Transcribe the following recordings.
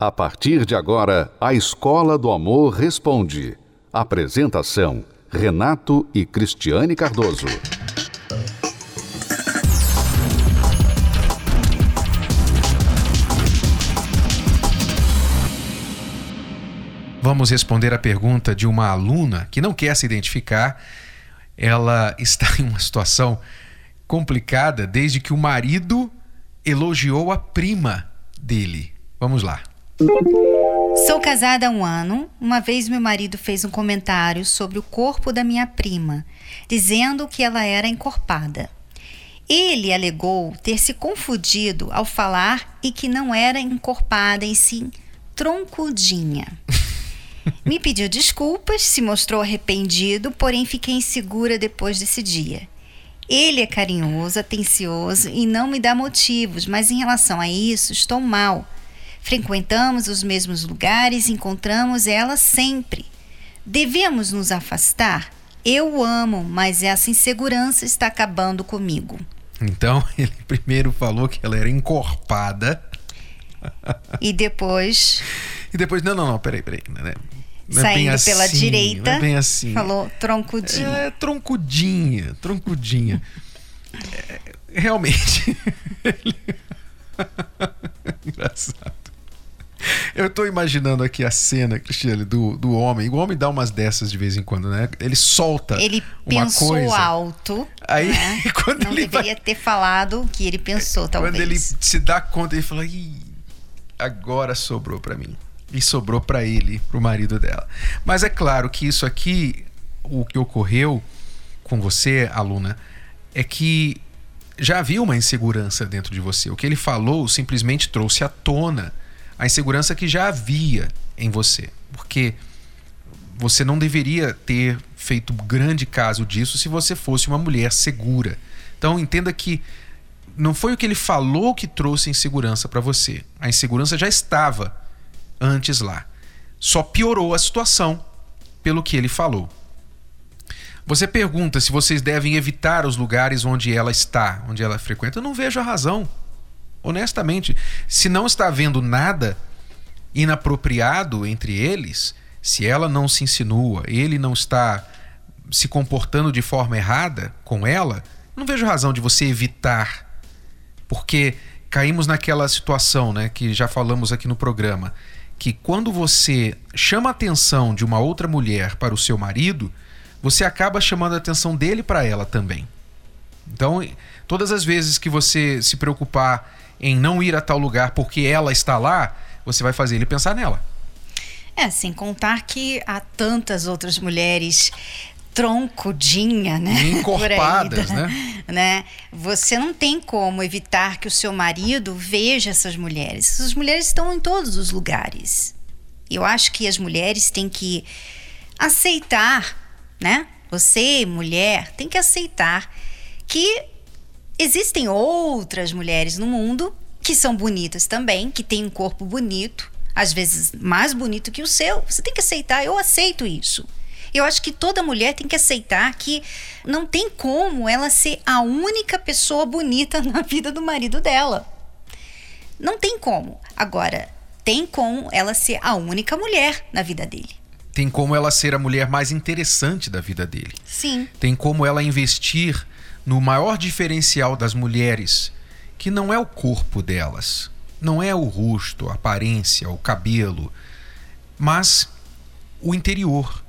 A partir de agora, a Escola do Amor Responde. Apresentação: Renato e Cristiane Cardoso. Vamos responder a pergunta de uma aluna que não quer se identificar. Ela está em uma situação complicada desde que o marido elogiou a prima dele. Vamos lá. Sou casada há um ano. Uma vez meu marido fez um comentário sobre o corpo da minha prima, dizendo que ela era encorpada. Ele alegou ter se confundido ao falar e que não era encorpada, em sim troncudinha. Me pediu desculpas, se mostrou arrependido, porém fiquei insegura depois desse dia. Ele é carinhoso, atencioso e não me dá motivos, mas em relação a isso estou mal Frequentamos os mesmos lugares, encontramos ela sempre. Devemos nos afastar? Eu o amo, mas essa insegurança está acabando comigo. Então, ele primeiro falou que ela era encorpada. E depois. E depois, não, não, não, peraí, peraí. Não é, é Saindo assim, pela direita. é bem assim. Falou troncudinha. É, troncudinha, troncudinha. é, realmente. Engraçado. Eu tô imaginando aqui a cena, Cristiane, do, do homem. O homem dá umas dessas de vez em quando, né? Ele solta ele uma pensou coisa. alto. Aí, né? quando Não ele deveria vai... ter falado o que ele pensou, talvez. Quando ele se dá conta, ele fala: Ih, agora sobrou para mim. E sobrou para ele, pro marido dela. Mas é claro que isso aqui, o que ocorreu com você, aluna, é que já havia uma insegurança dentro de você. O que ele falou simplesmente trouxe à tona a insegurança que já havia em você. Porque você não deveria ter feito grande caso disso se você fosse uma mulher segura. Então entenda que não foi o que ele falou que trouxe insegurança para você. A insegurança já estava antes lá. Só piorou a situação pelo que ele falou. Você pergunta se vocês devem evitar os lugares onde ela está, onde ela frequenta. Eu não vejo a razão honestamente, se não está havendo nada inapropriado entre eles, se ela não se insinua, ele não está se comportando de forma errada com ela, não vejo razão de você evitar. Porque caímos naquela situação, né, que já falamos aqui no programa, que quando você chama a atenção de uma outra mulher para o seu marido, você acaba chamando a atenção dele para ela também. Então, todas as vezes que você se preocupar em não ir a tal lugar porque ela está lá, você vai fazer ele pensar nela. É, sem contar que há tantas outras mulheres troncudinha, né? Encorpadas, né? né? Você não tem como evitar que o seu marido veja essas mulheres. Essas mulheres estão em todos os lugares. Eu acho que as mulheres têm que aceitar, né? Você, mulher, tem que aceitar que Existem outras mulheres no mundo que são bonitas também, que têm um corpo bonito, às vezes mais bonito que o seu. Você tem que aceitar, eu aceito isso. Eu acho que toda mulher tem que aceitar que não tem como ela ser a única pessoa bonita na vida do marido dela. Não tem como. Agora, tem como ela ser a única mulher na vida dele. Tem como ela ser a mulher mais interessante da vida dele. Sim. Tem como ela investir no maior diferencial das mulheres, que não é o corpo delas, não é o rosto, a aparência, o cabelo, mas o interior.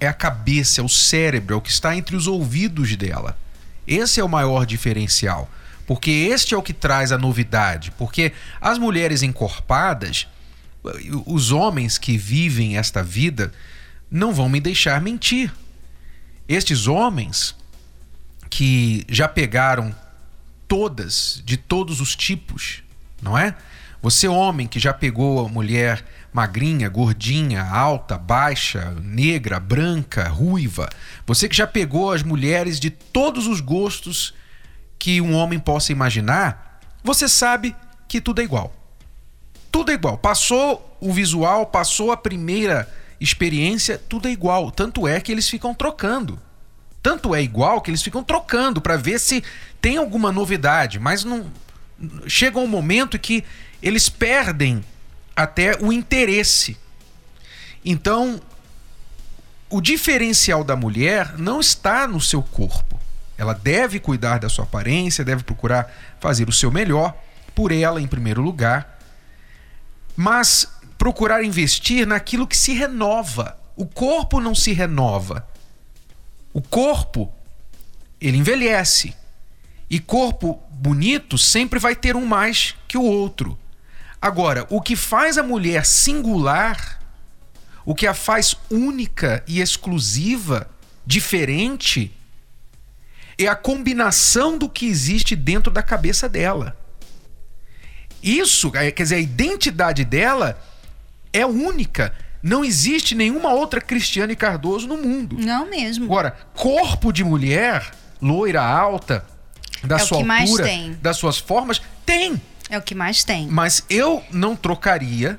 É a cabeça, é o cérebro, é o que está entre os ouvidos dela. Esse é o maior diferencial, porque este é o que traz a novidade. Porque as mulheres encorpadas, os homens que vivem esta vida, não vão me deixar mentir. Estes homens que já pegaram todas, de todos os tipos, não é? Você, homem, que já pegou a mulher magrinha, gordinha, alta, baixa, negra, branca, ruiva. Você que já pegou as mulheres de todos os gostos que um homem possa imaginar, você sabe que tudo é igual. Tudo é igual. Passou o visual, passou a primeira experiência, tudo é igual. Tanto é que eles ficam trocando tanto é igual que eles ficam trocando para ver se tem alguma novidade, mas não chega um momento que eles perdem até o interesse. Então, o diferencial da mulher não está no seu corpo. Ela deve cuidar da sua aparência, deve procurar fazer o seu melhor por ela em primeiro lugar, mas procurar investir naquilo que se renova. O corpo não se renova. O corpo ele envelhece. E corpo bonito sempre vai ter um mais que o outro. Agora, o que faz a mulher singular o que a faz única e exclusiva, diferente, é a combinação do que existe dentro da cabeça dela. Isso, é, quer dizer, a identidade dela é única. Não existe nenhuma outra Cristiane Cardoso no mundo. Não mesmo. Agora, corpo de mulher, loira alta, da é sua altura, das suas formas, tem. É o que mais tem. Mas eu não trocaria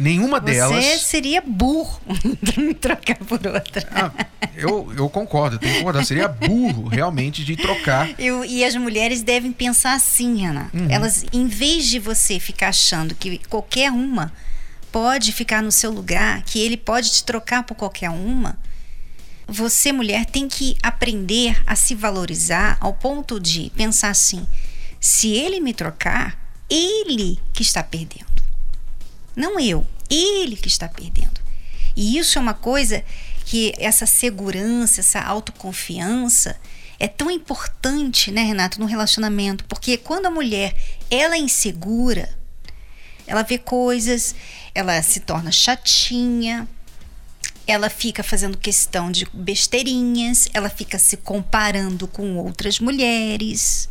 nenhuma Você delas. Você seria burro de trocar por outra. Ah, eu, eu concordo, eu tenho que concordar. Seria burro realmente de trocar. Eu, e as mulheres devem pensar assim, Renan. Uhum. Elas, em vez de você ficar achando que qualquer uma pode ficar no seu lugar, que ele pode te trocar por qualquer uma, você, mulher, tem que aprender a se valorizar ao ponto de pensar assim: se ele me trocar, ele que está perdendo. Não eu, ele que está perdendo. E isso é uma coisa que essa segurança, essa autoconfiança é tão importante, né, Renato, no relacionamento, porque quando a mulher ela é insegura, ela vê coisas, ela se torna chatinha, ela fica fazendo questão de besteirinhas, ela fica se comparando com outras mulheres,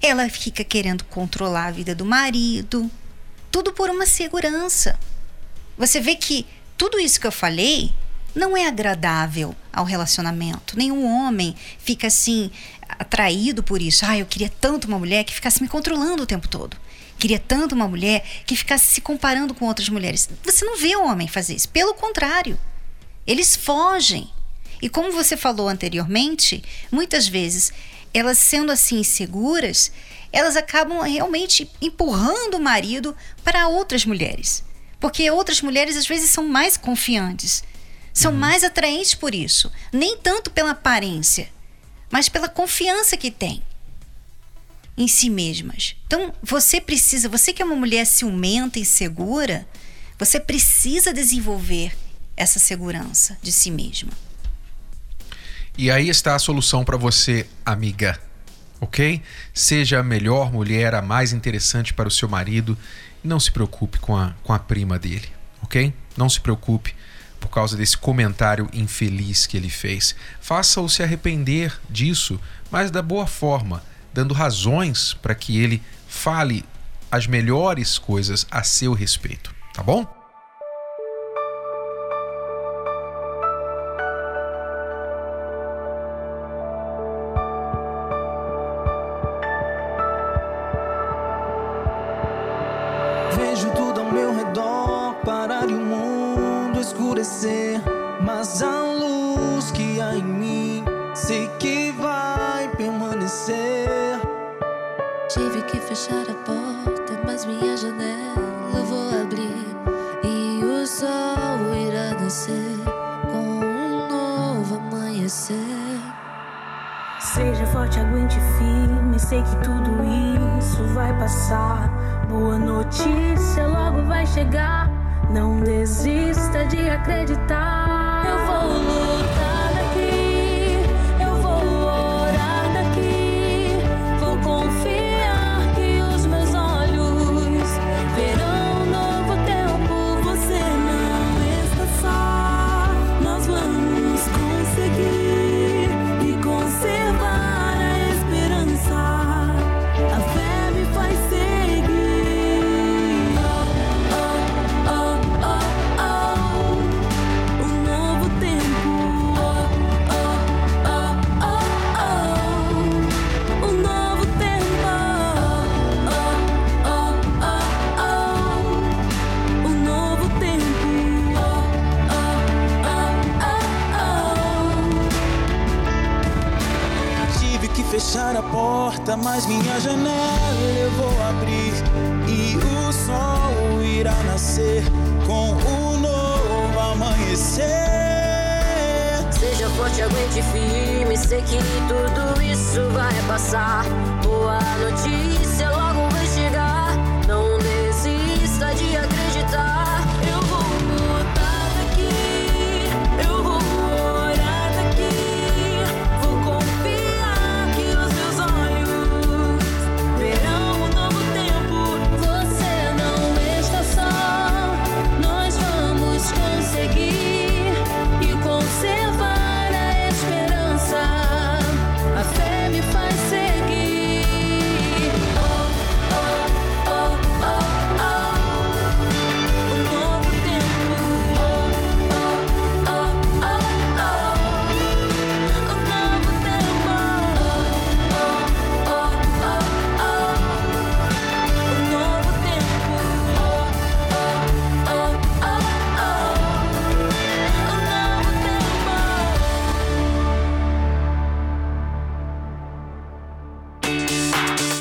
ela fica querendo controlar a vida do marido. Tudo por uma segurança. Você vê que tudo isso que eu falei não é agradável ao relacionamento. Nenhum homem fica assim atraído por isso. Ah, eu queria tanto uma mulher que ficasse me controlando o tempo todo. Queria tanto uma mulher que ficasse se comparando com outras mulheres. Você não vê o homem fazer isso. Pelo contrário, eles fogem. E como você falou anteriormente, muitas vezes elas sendo assim inseguras, elas acabam realmente empurrando o marido para outras mulheres. Porque outras mulheres às vezes são mais confiantes, são uhum. mais atraentes por isso. Nem tanto pela aparência, mas pela confiança que têm em si mesmas. Então, você precisa, você que é uma mulher ciumenta e segura, você precisa desenvolver essa segurança de si mesma. E aí está a solução para você, amiga ok? Seja a melhor mulher, a mais interessante para o seu marido. Não se preocupe com a, com a prima dele, ok? Não se preocupe por causa desse comentário infeliz que ele fez. Faça-o se arrepender disso, mas da boa forma, dando razões para que ele fale as melhores coisas a seu respeito, tá bom? Vejo tudo ao meu redor parar o mundo escurecer, mas a luz que há em mim Tive que fechar a porta, mas minha janela vou abrir. E o sol irá nascer com um novo amanhecer. Seja forte, aguente firme. Sei que tudo isso vai passar. Boa notícia logo vai chegar. Não desista de acreditar. Forte, aguente firme, sei que tudo isso vai passar. Boa notícia logo vai chegar. Não desista de acreditar.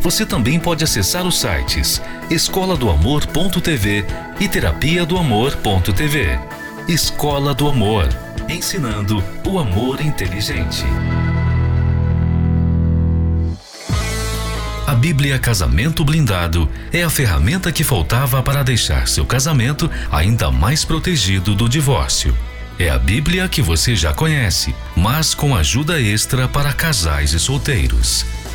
você também pode acessar os sites escola do amor.tv e terapia do amor.tv. Escola do Amor, ensinando o amor inteligente. A Bíblia Casamento Blindado é a ferramenta que faltava para deixar seu casamento ainda mais protegido do divórcio. É a Bíblia que você já conhece, mas com ajuda extra para casais e solteiros.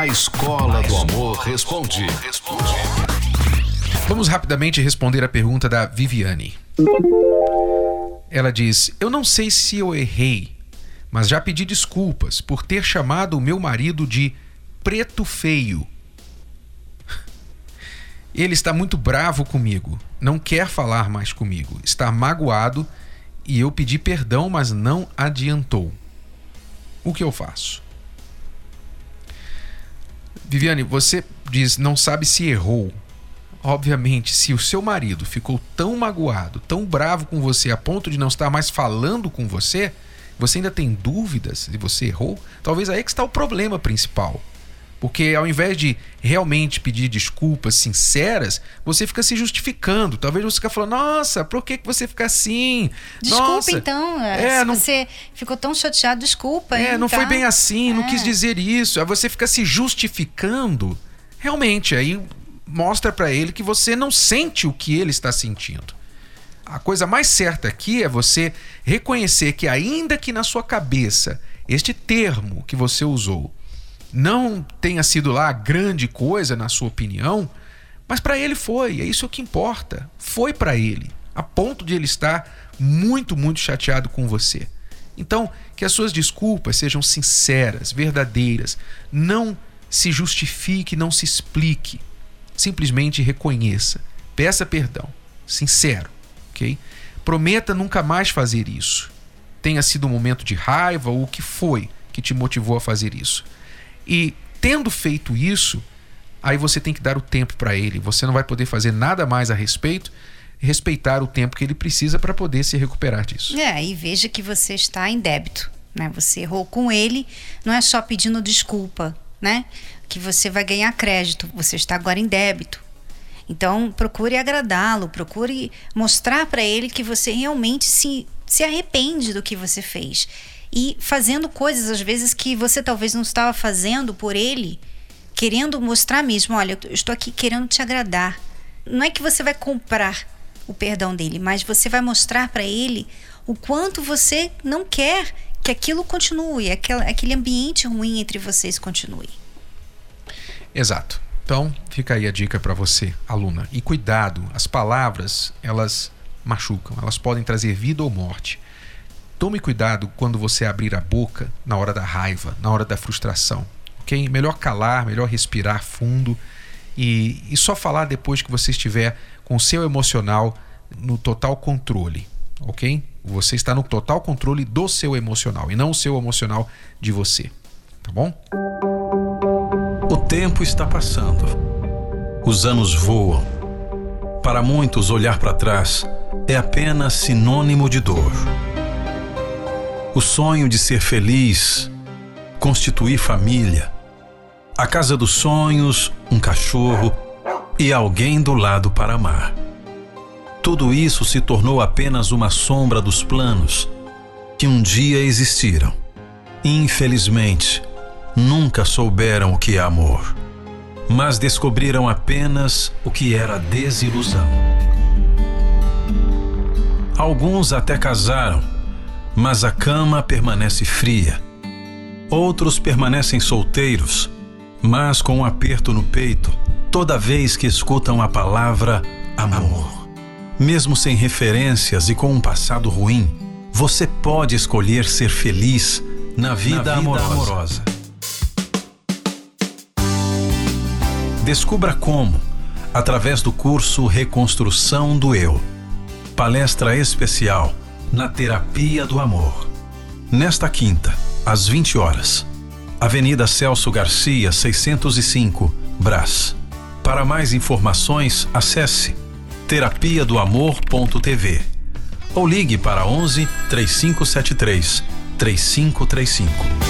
A Escola do Amor responde. Vamos rapidamente responder a pergunta da Viviane. Ela diz: Eu não sei se eu errei, mas já pedi desculpas por ter chamado o meu marido de preto feio ele está muito bravo comigo, não quer falar mais comigo, está magoado e eu pedi perdão, mas não adiantou. O que eu faço? Viviane, você diz não sabe se errou. Obviamente, se o seu marido ficou tão magoado, tão bravo com você a ponto de não estar mais falando com você, você ainda tem dúvidas se você errou, talvez aí que está o problema principal. Porque ao invés de realmente pedir desculpas sinceras, você fica se justificando. Talvez você fique falando, nossa, por que, você fica assim? Desculpa, nossa, então. É, se não... você ficou tão chateado, desculpa. É, hein, não tá? foi bem assim, é. não quis dizer isso. Aí você fica se justificando. Realmente, aí mostra para ele que você não sente o que ele está sentindo. A coisa mais certa aqui é você reconhecer que, ainda que na sua cabeça este termo que você usou não tenha sido lá grande coisa na sua opinião, mas para ele foi, é isso que importa. Foi para ele, a ponto de ele estar muito, muito chateado com você. Então, que as suas desculpas sejam sinceras, verdadeiras, não se justifique, não se explique. Simplesmente reconheça, peça perdão, sincero, ok? Prometa nunca mais fazer isso. Tenha sido um momento de raiva ou o que foi que te motivou a fazer isso. E tendo feito isso, aí você tem que dar o tempo para ele. Você não vai poder fazer nada mais a respeito, respeitar o tempo que ele precisa para poder se recuperar disso. É, e veja que você está em débito, né? Você errou com ele, não é só pedindo desculpa, né? Que você vai ganhar crédito, você está agora em débito. Então, procure agradá-lo, procure mostrar para ele que você realmente se, se arrepende do que você fez. E fazendo coisas, às vezes, que você talvez não estava fazendo por ele, querendo mostrar mesmo: olha, eu estou aqui querendo te agradar. Não é que você vai comprar o perdão dele, mas você vai mostrar para ele o quanto você não quer que aquilo continue, aquele ambiente ruim entre vocês continue. Exato. Então, fica aí a dica para você, aluna. E cuidado, as palavras, elas machucam, elas podem trazer vida ou morte. Tome cuidado quando você abrir a boca na hora da raiva, na hora da frustração, ok? Melhor calar, melhor respirar fundo e, e só falar depois que você estiver com o seu emocional no total controle, ok? Você está no total controle do seu emocional e não o seu emocional de você, tá bom? O tempo está passando. Os anos voam. Para muitos, olhar para trás é apenas sinônimo de dor. O sonho de ser feliz, constituir família, a casa dos sonhos, um cachorro e alguém do lado para amar. Tudo isso se tornou apenas uma sombra dos planos que um dia existiram. Infelizmente, nunca souberam o que é amor, mas descobriram apenas o que era desilusão. Alguns até casaram, mas a cama permanece fria. Outros permanecem solteiros, mas com um aperto no peito toda vez que escutam a palavra amor. Mesmo sem referências e com um passado ruim, você pode escolher ser feliz na vida, na vida amorosa. amorosa. Descubra como, através do curso Reconstrução do Eu. Palestra especial na Terapia do Amor. Nesta quinta, às 20 horas. Avenida Celso Garcia, 605, Brás. Para mais informações, acesse terapia do amor.tv ou ligue para 11 3573 3535.